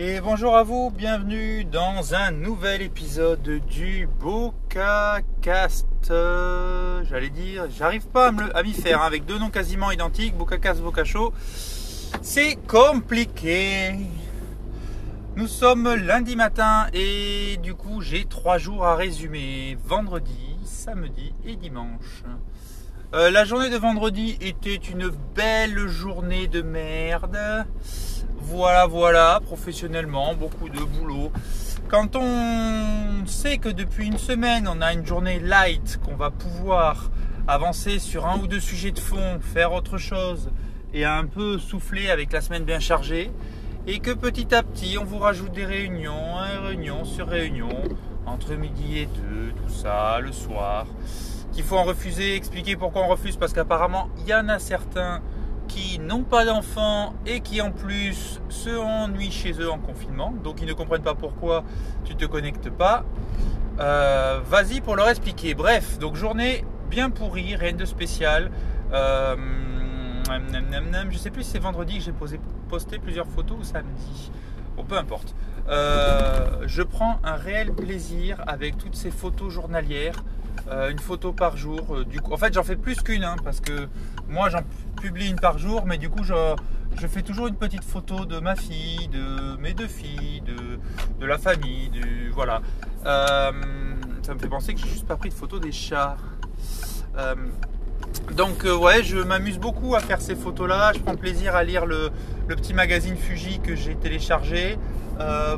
Et bonjour à vous, bienvenue dans un nouvel épisode du BocaCast. Euh, J'allais dire, j'arrive pas à m'y faire hein, avec deux noms quasiment identiques, BocaCast, Bocacho. C'est compliqué. Nous sommes lundi matin et du coup j'ai trois jours à résumer. Vendredi, samedi et dimanche. Euh, la journée de vendredi était une belle journée de merde. Voilà, voilà, professionnellement, beaucoup de boulot. Quand on sait que depuis une semaine, on a une journée light, qu'on va pouvoir avancer sur un ou deux sujets de fond, faire autre chose et un peu souffler avec la semaine bien chargée, et que petit à petit, on vous rajoute des réunions, réunions sur réunions, entre midi et deux, tout ça, le soir, qu'il faut en refuser, expliquer pourquoi on refuse, parce qu'apparemment, il y en a certains qui n'ont pas d'enfants et qui en plus se ennuient chez eux en confinement, donc ils ne comprennent pas pourquoi tu te connectes pas. Euh, vas-y pour leur expliquer. Bref, donc journée bien pourrie, rien de spécial. Euh, je sais plus si c'est vendredi que j'ai posté plusieurs photos ou samedi. Bon, peu importe. Euh, je prends un réel plaisir avec toutes ces photos journalières. une photo par jour. du coup, en fait, j'en fais plus qu'une hein, parce que moi, j'en publie une par jour, mais du coup, je, je, fais toujours une petite photo de ma fille, de mes deux filles, de, de la famille, du, voilà. Euh, ça me fait penser que j'ai juste pas pris de photo des chats. Euh, donc euh, ouais, je m'amuse beaucoup à faire ces photos-là. Je prends plaisir à lire le, le petit magazine Fuji que j'ai téléchargé.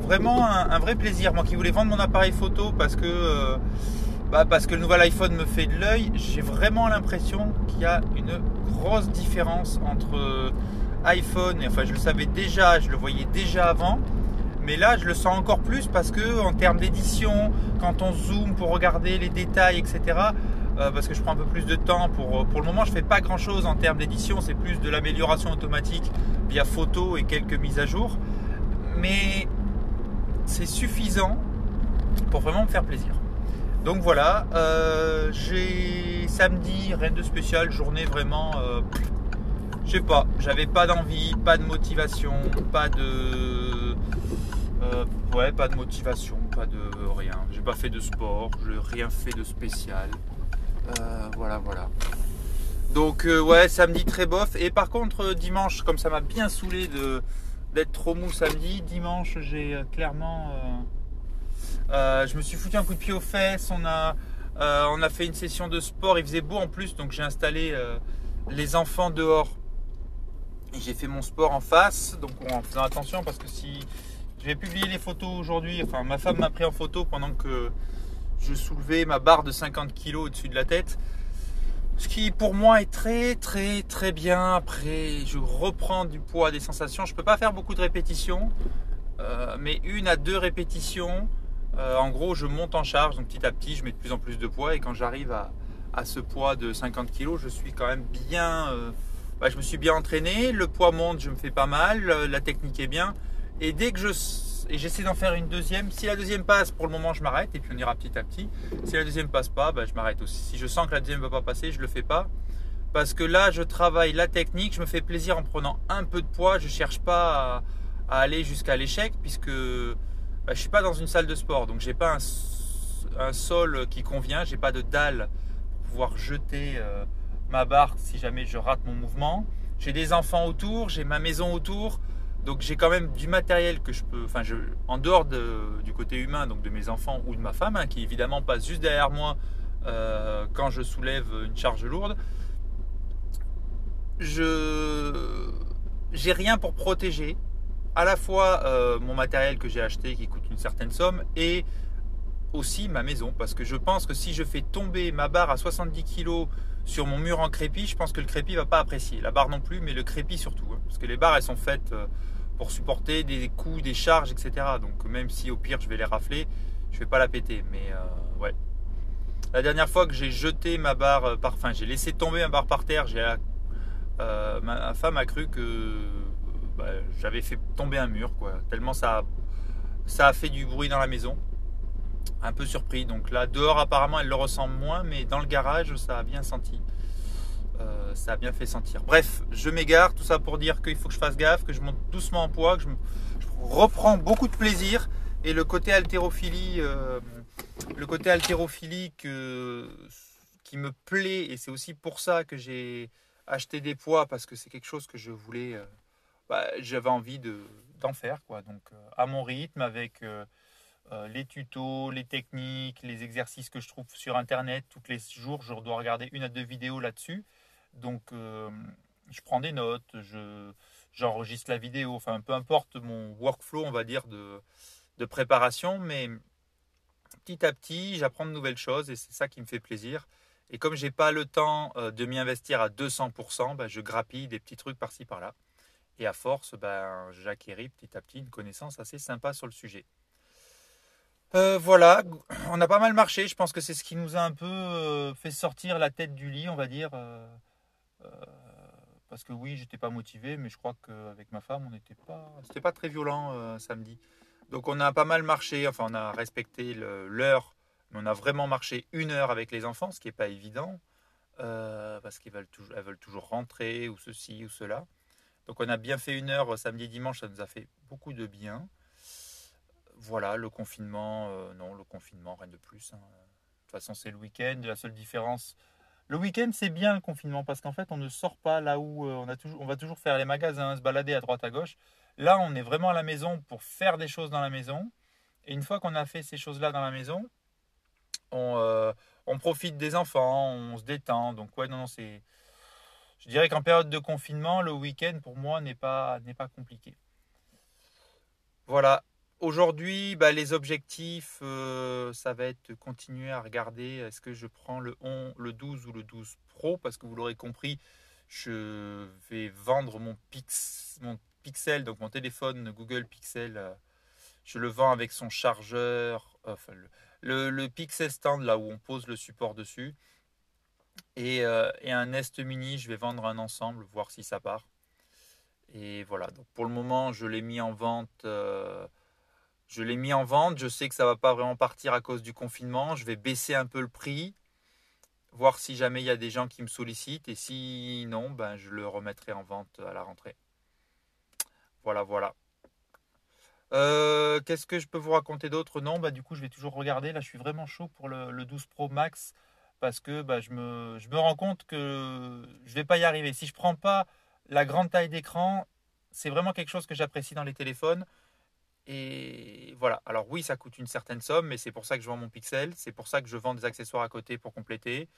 vraiment un, un, vrai plaisir. Moi qui voulais vendre mon appareil photo parce que bah parce que le nouvel iPhone me fait de l'œil, j'ai vraiment l'impression qu'il y a une grosse différence entre euh, iPhone, et enfin je le savais déjà, je le voyais déjà avant, mais là je le sens encore plus parce que en termes d'édition, quand on zoome pour regarder les détails, etc., euh, parce que je prends un peu plus de temps pour, pour le moment, je fais pas grand chose en termes d'édition, c'est plus de l'amélioration automatique via photo et quelques mises à jour, mais c'est suffisant pour vraiment me faire plaisir. Donc voilà, euh, j'ai samedi, rien de spécial, journée vraiment, euh, je sais pas, j'avais pas d'envie, pas de motivation, pas de, euh, ouais, pas de motivation, pas de rien. J'ai pas fait de sport, j'ai rien fait de spécial. voilà, voilà. Donc ouais, samedi très bof. Et par contre dimanche, comme ça m'a bien saoulé d'être trop mou samedi, dimanche j'ai clairement euh, je me suis foutu un coup de pied aux fesses. On a, euh, on a fait une session de sport. Il faisait beau en plus, donc j'ai installé euh, les enfants dehors. Et j'ai fait mon sport en face, donc en faisant attention parce que si je vais publier les photos aujourd'hui, enfin ma femme m'a pris en photo pendant que je soulevais ma barre de 50 kg au-dessus de la tête. Ce qui pour moi est très très très bien. Après, je reprends du poids, des sensations. Je peux pas faire beaucoup de répétitions, mais une à deux répétitions euh, en gros, je monte en charge, donc petit à petit, je mets de plus en plus de poids. Et quand j'arrive à, ce poids de 50 kg, je suis quand même bien. Euh, bah, je me suis bien entraîné. Le poids monte, je me fais pas mal. La technique est bien. Et dès que je. J'essaie d'en faire une deuxième. Si la deuxième passe, pour le moment, je m'arrête. Et puis on ira petit à petit. Si la deuxième passe pas, bah, je m'arrête aussi. Si je sens que la deuxième ne va pas passer, je le fais pas. Parce que là, je travaille la technique. Je me fais plaisir en prenant un peu de poids. Je cherche pas à aller jusqu'à l'échec. Puisque bah, je suis pas dans une salle de sport, donc j'ai pas un, sol qui convient, j'ai pas de dalle pour pouvoir jeter euh, ma barre si jamais je rate mon mouvement. J'ai des enfants autour, j'ai ma maison autour, donc j'ai quand même du matériel que je peux, enfin, en dehors du côté humain, donc de mes enfants ou de ma femme, hein, qui évidemment passe juste derrière moi euh, quand je soulève une charge lourde. Je j'ai rien pour protéger à la fois euh, mon matériel que j'ai acheté qui coûte une certaine somme et aussi ma maison parce que je pense que si je fais tomber ma barre à 70 kg sur mon mur en crépi, je pense que le crépi va pas apprécier. La barre non plus, mais le crépi surtout. Hein. parce que les barres elles sont faites euh, pour supporter des coups, des charges, etc. Donc même si au pire je vais les rafler, je vais pas la péter. Mais euh, ouais. La dernière fois que j'ai jeté ma barre par, enfin j'ai laissé tomber ma barre par terre, j'ai ma femme a cru que bah, j'avais fait tomber un mur, quoi. Tellement ça, ça a fait du bruit dans la maison. Un peu surpris. Donc là, dehors, apparemment, elle le ressent moins, mais dans le garage, ça a bien senti. Euh, ça a bien fait sentir. Bref, je m'égare, tout ça pour dire qu'il faut que je fasse gaffe, que je monte doucement en poids, que je, reprends beaucoup de plaisir et le côté haltérophilie, le côté haltérophilie qui me plaît et c'est aussi pour ça que j'ai acheté des poids parce que c'est quelque chose que je voulais, bah, j'avais envie d'en faire quoi. Donc à mon rythme avec euh, les tutos, les techniques, les exercices que je trouve sur Internet. Tous les jours, je dois regarder une à deux vidéos là-dessus. Donc, euh, je prends des notes, je, j'enregistre la vidéo. Enfin, peu importe mon workflow, on va dire, de, de préparation. Mais petit à petit, j'apprends de nouvelles choses et c'est ça qui me fait plaisir. Et comme j'ai pas le temps euh, de m'y investir à 200%, ben, je grappille des petits trucs par-ci par-là. Et à force, ben, j'acquéris petit à petit une connaissance assez sympa sur le sujet. Euh, voilà, on a pas mal marché. Je pense que c'est ce qui nous a un peu euh, fait sortir la tête du lit, on va dire. Euh, parce que oui, j'étais pas motivé, mais je crois qu'avec ma femme, on n'était pas, c'était pas très violent samedi. Donc on a pas mal marché. Enfin, on a respecté l'heure, mais on a vraiment marché une heure avec les enfants, ce qui n'est pas évident, parce qu'ils veulent toujours, elles veulent toujours rentrer ou ceci ou cela. Donc on a bien fait une heure samedi et dimanche, ça nous a fait beaucoup de bien voilà, le confinement, euh, non, le confinement, rien de plus. Hein. De toute façon, c'est le week-end. La seule différence, le week-end, c'est bien le confinement parce qu'en fait, on ne sort pas là où euh, on, a toujours, on va toujours faire les magasins, se balader à droite à gauche. Là, on est vraiment à la maison pour faire des choses dans la maison. Et une fois qu'on a fait ces choses-là dans la maison, on, euh, on, profite des enfants, on se détend. Donc, ouais, non, non, c'est. Je dirais qu'en période de confinement, le week-end, pour moi, n'est pas, compliqué. Voilà, Aujourd'hui, bah, les objectifs, euh, ça va être continuer à regarder est-ce que je prends le, 11, le 12 ou le 12 Pro, parce que vous l'aurez compris, je vais vendre mon Pixel, donc mon téléphone Google Pixel, euh, je le vends avec son chargeur, enfin, le, le, Pixel Stand, là où on pose le support dessus, et, euh, et, un Nest Mini, je vais vendre un ensemble, voir si ça part. Et voilà, donc pour le moment, je l'ai mis en vente je l'ai mis en vente. Je sais que ça ne va pas vraiment partir à cause du confinement. Je vais baisser un peu le prix, voir si jamais il y a des gens qui me sollicitent. Et si non, ben, je le remettrai en vente à la rentrée. Voilà, voilà. Euh, qu'est-ce que je peux vous raconter d'autre? Non, bah, du coup, je vais toujours regarder. Là, je suis vraiment chaud pour le, 12 Pro Max parce que bah, je, me, rends compte que je ne vais pas y arriver. Si je ne prends pas la grande taille d'écran, c'est vraiment quelque chose que j'apprécie dans les téléphones. Et voilà. Alors oui, ça coûte une certaine somme, mais c'est pour ça que je vends mon Pixel. C'est pour ça que je vends des accessoires à côté pour compléter.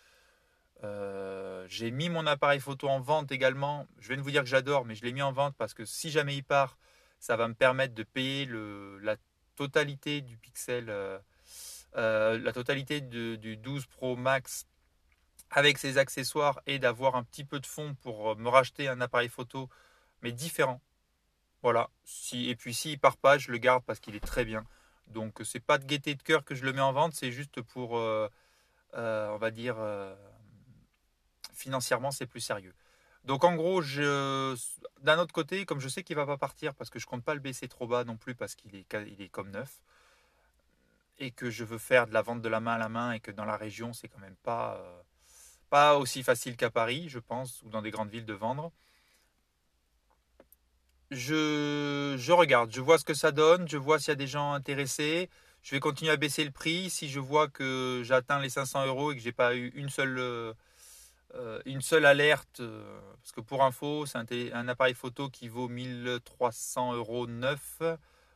Euh, j'ai mis mon appareil photo en vente également. Je viens de vous dire que j'adore, mais je l'ai mis en vente parce que si jamais il part, ça va me permettre de payer la totalité du Pixel, euh, euh, la totalité du 12 Pro Max avec ses accessoires et d'avoir un petit peu de fonds pour me racheter un appareil photo, mais différent. Voilà. Si, et puis s'il part pas, je le garde parce qu'il est très bien. Donc c'est pas de gaieté de cœur que je le mets en vente, c'est juste pour, euh, euh, on va dire, euh, financièrement c'est plus sérieux. Donc en gros, d'un autre côté, comme je sais qu'il va pas partir parce que je compte pas le baisser trop bas non plus parce qu'il est, il est comme neuf et que je veux faire de la vente de la main à la main et que dans la région c'est quand même pas pas aussi facile qu'à Paris, je pense, ou dans des grandes villes de vendre je, regarde, je vois ce que ça donne, je vois s'il y a des gens intéressés. Je vais continuer à baisser le prix. Si je vois que j'atteins les 500 euros et que j'ai pas eu une seule, euh, une seule alerte, euh, parce que pour info, c'est un, appareil photo qui vaut 1300 euros neuf,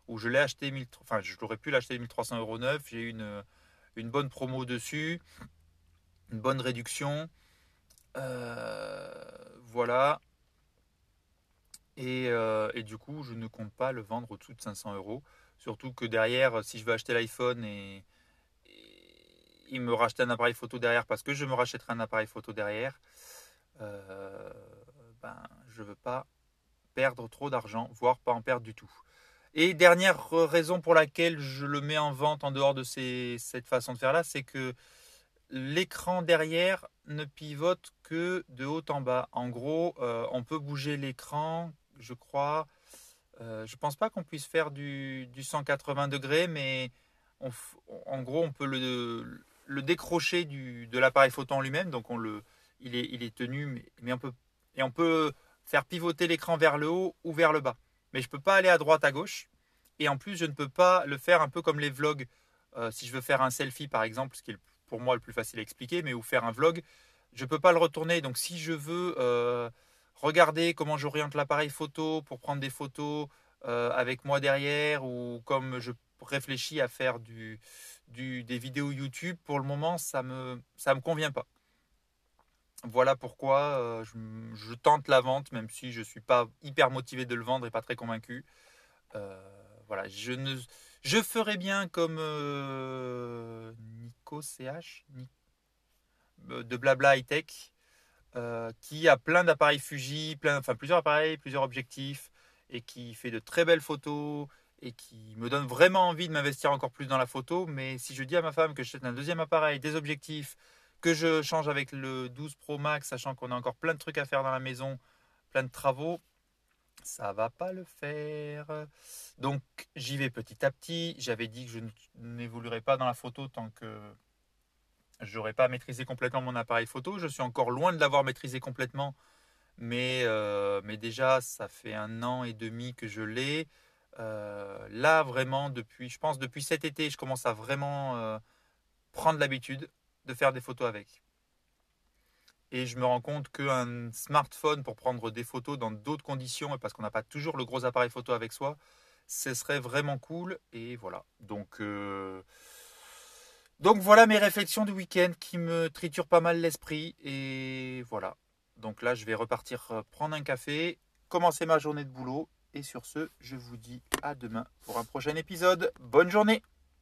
où je l'ai acheté, enfin, je l'aurais pu l'acheter 1300 euros neuf. J'ai eu une, une bonne promo dessus, une bonne réduction. Euh, voilà. Euh, et, du coup, je ne compte pas le vendre au-dessous de 500 euros. Surtout que derrière, si je veux acheter l'iPhone et, il me racheter un appareil photo derrière parce que je me rachèterai un appareil photo derrière, euh, ben, je ne veux pas perdre trop d'argent, voire pas en perdre du tout. Et dernière raison pour laquelle je le mets en vente en dehors de cette façon de faire là, c'est que l'écran derrière ne pivote que de haut en bas. En gros, euh, on peut bouger l'écran je crois. Euh, je pense pas qu'on puisse faire du, 180 degrés, mais en gros, on peut le, décrocher de l'appareil photo en lui-même. Donc, il est, tenu, mais, et on peut faire pivoter l'écran vers le haut ou vers le bas. Mais je ne peux pas aller à droite, à gauche. Et en plus, je ne peux pas le faire un peu comme les vlogs. Euh, si je veux faire un selfie, par exemple, ce qui est pour moi le plus facile à expliquer, mais ou faire un vlog, je ne peux pas le retourner. Donc si je veux euh, regarder comment j'oriente l'appareil photo pour prendre des photos euh, avec moi derrière, ou comme je réfléchis à faire du, des vidéos YouTube, pour le moment, ça ne me, ça me convient pas. Voilà pourquoi je, tente la vente, même si je ne suis pas hyper motivé de le vendre et pas très convaincu. voilà, je ne, je ferais bien comme euh, Nico CH euh, de Blabla High Tech, euh, qui a plein d'appareils Fuji, plein, enfin plusieurs appareils, plusieurs objectifs, et qui fait de très belles photos et qui me donne vraiment envie de m'investir encore plus dans la photo. Mais si je dis à ma femme que je un deuxième appareil, des objectifs, que je change avec le 12 Pro Max, sachant qu'on a encore plein de trucs à faire dans la maison, plein de travaux, ça va pas le faire. Donc j'y vais petit à petit. J'avais dit que je n'évoluerai pas dans la photo tant que je n'aurais pas maîtrisé complètement mon appareil photo. Je suis encore loin de l'avoir maîtrisé complètement, mais, euh, déjà ça fait un an et demi que je l'ai. Euh, là vraiment depuis, je pense depuis cet été, je commence à vraiment euh, prendre l'habitude de faire des photos avec. Et je me rends compte qu'un smartphone pour prendre des photos dans d'autres conditions, parce qu'on n'a pas toujours le gros appareil photo avec soi, ce serait vraiment cool. Et voilà. Donc, euh, donc voilà mes réflexions du week-end qui me triturent pas mal l'esprit. Et voilà. Donc là, je vais repartir euh, prendre un café, commencer ma journée de boulot. Et sur ce, je vous dis à demain pour un prochain épisode. Bonne journée